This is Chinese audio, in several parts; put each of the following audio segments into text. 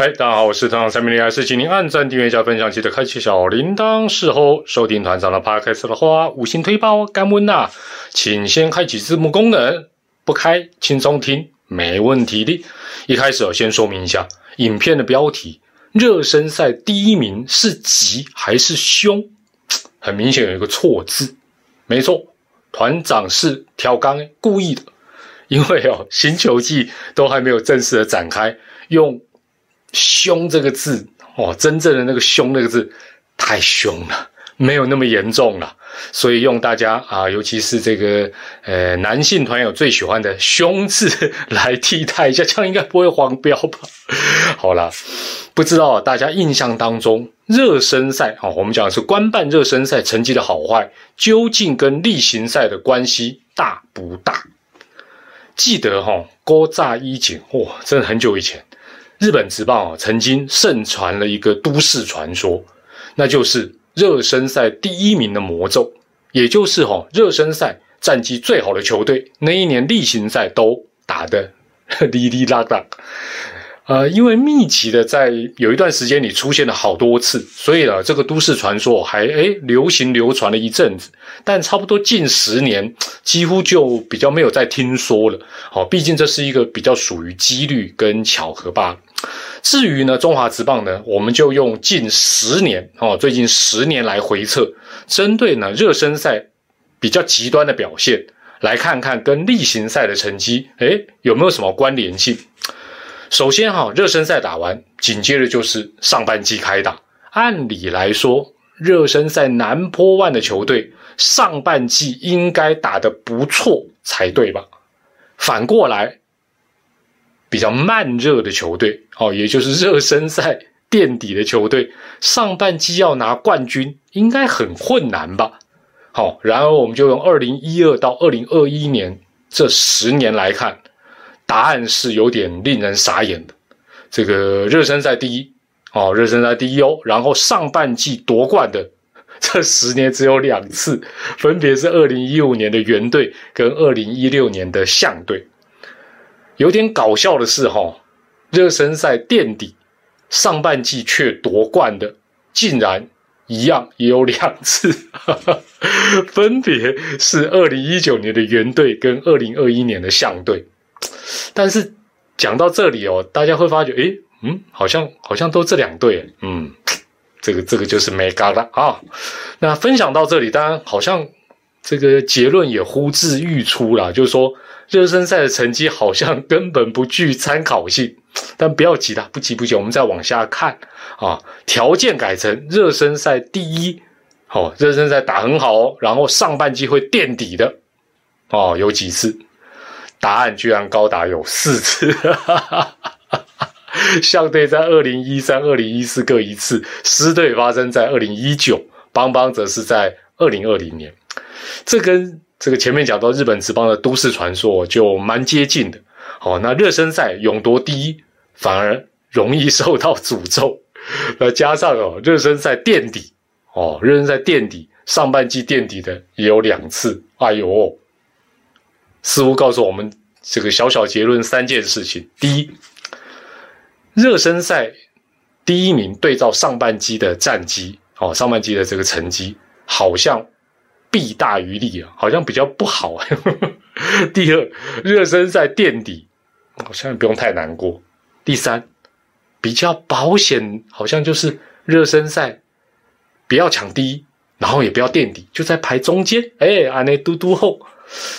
嗨，大家好，我是团长三米零，还是请您按赞、订阅、加分享，记得开启小铃铛。事后收听团长的 podcast 的话，五星推爆干温呐，请先开启字幕功能，不开轻松听，没问题的。一开始我先说明一下，影片的标题：热身赛第一名是吉还是凶？很明显有一个错字，没错，团长是调缸故意的，因为哦，新球季都还没有正式的展开，用。凶这个字哦，真正的那个凶那个字太凶了，没有那么严重了，所以用大家啊，尤其是这个呃男性团友最喜欢的凶字来替代一下，这样应该不会黄标吧？好了，不知道大家印象当中热身赛啊，我们讲的是官办热身赛成绩的好坏，究竟跟例行赛的关系大不大？记得哈，高炸一景哇，真的很久以前。日本职棒啊，曾经盛传了一个都市传说，那就是热身赛第一名的魔咒，也就是哈热身赛战绩最好的球队，那一年例行赛都打的 哩哩啦啦。呃，因为密集的在有一段时间里出现了好多次，所以呢，这个都市传说还诶流行流传了一阵子。但差不多近十年，几乎就比较没有再听说了。好，毕竟这是一个比较属于几率跟巧合罢了。至于呢，中华职棒呢，我们就用近十年哦，最近十年来回测，针对呢热身赛比较极端的表现，来看看跟例行赛的成绩，诶有没有什么关联性？首先哈，热身赛打完，紧接着就是上半季开打。按理来说，热身赛南坡万的球队上半季应该打得不错才对吧？反过来，比较慢热的球队，哦，也就是热身赛垫底的球队，上半季要拿冠军应该很困难吧？好，然而我们就用二零一二到二零二一年这十年来看。答案是有点令人傻眼的，这个热身赛第一哦，热身赛第一哦，然后上半季夺冠的 这十年只有两次，分别是二零一五年的原队跟二零一六年的象队。有点搞笑的是哈，热身赛垫底，上半季却夺冠的，竟然一样也有两次，分别是二零一九年的原队跟二零二一年的象队。但是讲到这里哦，大家会发觉，诶，嗯，好像好像都这两队，嗯，这个这个就是没嘎了啊。那分享到这里，当然好像这个结论也呼之欲出了，就是说热身赛的成绩好像 根本不具参考性。但不要急啦，不急不急，我们再往下看啊。条件改成热身赛第一，好，热身赛打很好哦，然后上半季会垫底的哦，有几次。答案居然高达有四次，哈哈哈相对在二零一三、二零一四各一次，狮队发生在二零一九，邦邦则是在二零二零年。这跟这个前面讲到日本职棒的都市传说就蛮接近的。好，那热身赛勇夺第一，反而容易受到诅咒。那加上哦，热身赛垫底，哦，热身赛垫底，上半季垫底的也有两次。哎呦！似乎告诉我们这个小小结论三件事情：第一，热身赛第一名对照上半季的战绩，哦，上半季的这个成绩好像弊大于利啊，好像比较不好。第二，热身赛垫底，好像也不用太难过。第三，比较保险，好像就是热身赛不要抢第一，然后也不要垫底，就在排中间。哎，安内嘟嘟后。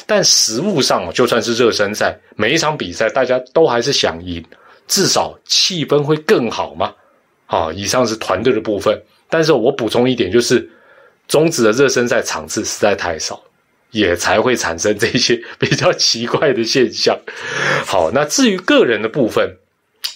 但实物上，就算是热身赛，每一场比赛大家都还是想赢，至少气氛会更好嘛。啊，以上是团队的部分。但是我补充一点，就是中职的热身赛场次实在太少，也才会产生这些 比较奇怪的现象。好，那至于个人的部分，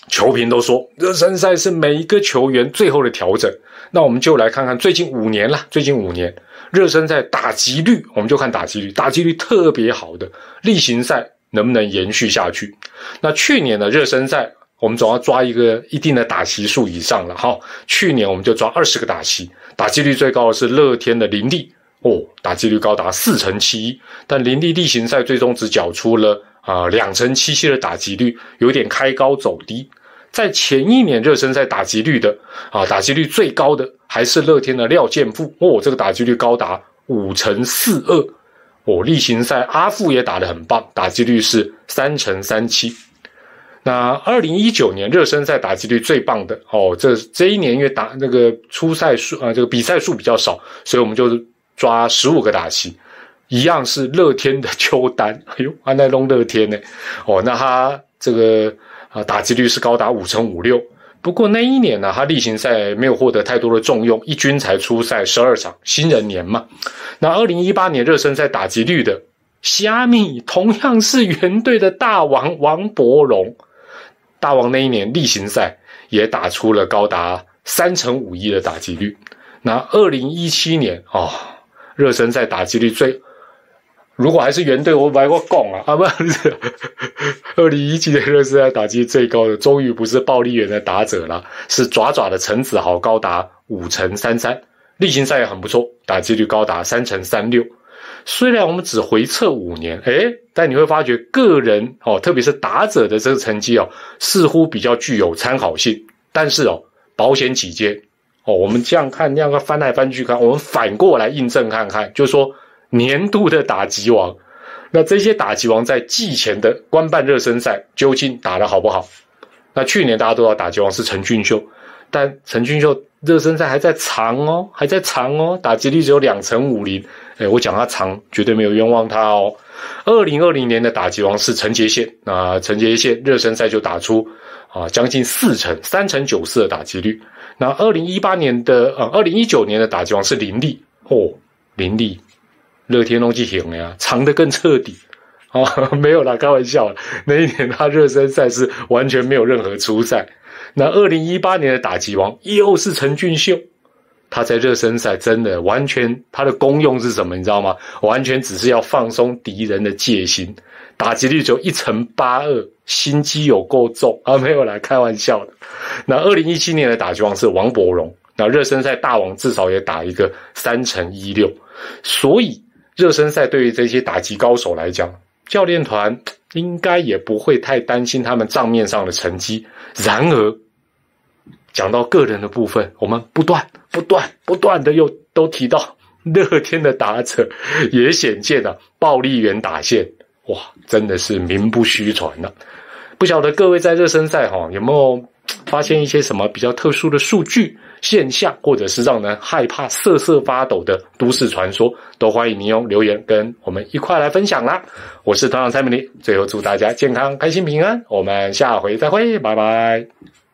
球评都说热身赛是每一个球员最后的调整。那我们就来看看最近五年了，最近五年。热身赛打击率，我们就看打击率，打击率特别好的例行赛能不能延续下去？那去年的热身赛，我们总要抓一个一定的打席数以上了哈。去年我们就抓二十个打席，打击率最高的是乐天的林立哦，打击率高达四成七一，但林立例行赛最终只缴出了啊两成七七的打击率，有点开高走低。在前一年热身赛打击率的啊，打击率最高的还是乐天的廖健富哦，这个打击率高达五成四二哦。例行赛阿富也打得很棒，打击率是三成三七。那二零一九年热身赛打击率最棒的哦，这这一年因为打那个初赛数啊，这个比赛数比较少，所以我们就抓十五个打击，一样是乐天的 邱丹，哎呦，安奈龙乐天呢，哦，那他这个啊打击率是高达五成五六。不过那一年呢，他例行赛没有获得太多的重用，一军才出赛十二场，新人年嘛。那二零一八年热身赛打击率的虾米，同样是原队的大王王伯荣。大王那一年例行赛也打出了高达三成五一的打击率。那二零一七年哦，热身赛打击率最，如果还是原队，我买过拱啊啊不是，二零一七年热身赛打击最高的，终于不是暴力员的打者了，是爪爪的陈子豪，高达五成三三。例行赛也很不错，打击率高达三成三六。虽然我们只回测五年，诶，但你会发觉个人哦，特别是打者的这个成绩哦，似乎比较具有参考性。但是哦，保险起见哦，我们这样看，那样翻来翻去看，我们反过来印证看看，就是说年度的打击王，那这些打击王在季前的官办热身赛究竟打得好不好？那去年大家都知道打击王是陈俊秀，但陈俊秀热身赛还在长哦，还在长哦，打击率只有两成五零。哎，我讲他长，绝对没有冤枉他哦。二零二零年的打击王是陈杰宪，那陈杰宪热身赛就打出啊将近四成三成九四的打击率。那二零一八年的呃二零一九年的打击王是林立哦，林立，乐天龙记赢了呀，长的更彻底啊，没有啦，开玩笑，那一年他热身赛是完全没有任何出赛。那二零一八年的打击王又是陈俊秀。他在热身赛真的完全，他的功用是什么？你知道吗？完全只是要放松敌人的戒心，打击率只有一成八二，心机有够重啊！没有来开玩笑的。那二零一七年的打击王是王伯荣，那热身赛大王至少也打一个三成一六，所以热身赛对于这些打击高手来讲，教练团应该也不会太担心他们账面上的成绩。然而，讲到个人的部分，我们不断、不断、不断的又都提到乐天的打者，也显见了暴力员打线，哇，真的是名不虚传了。不晓得各位在热身赛哈有没有发现一些什么比较特殊的数据现象，或者是让人害怕、瑟瑟发抖的都市传说，都欢迎您用留言跟我们一块来分享啦。我是团长蔡美丽，最后祝大家健康、开心、平安，我们下回再会，拜拜。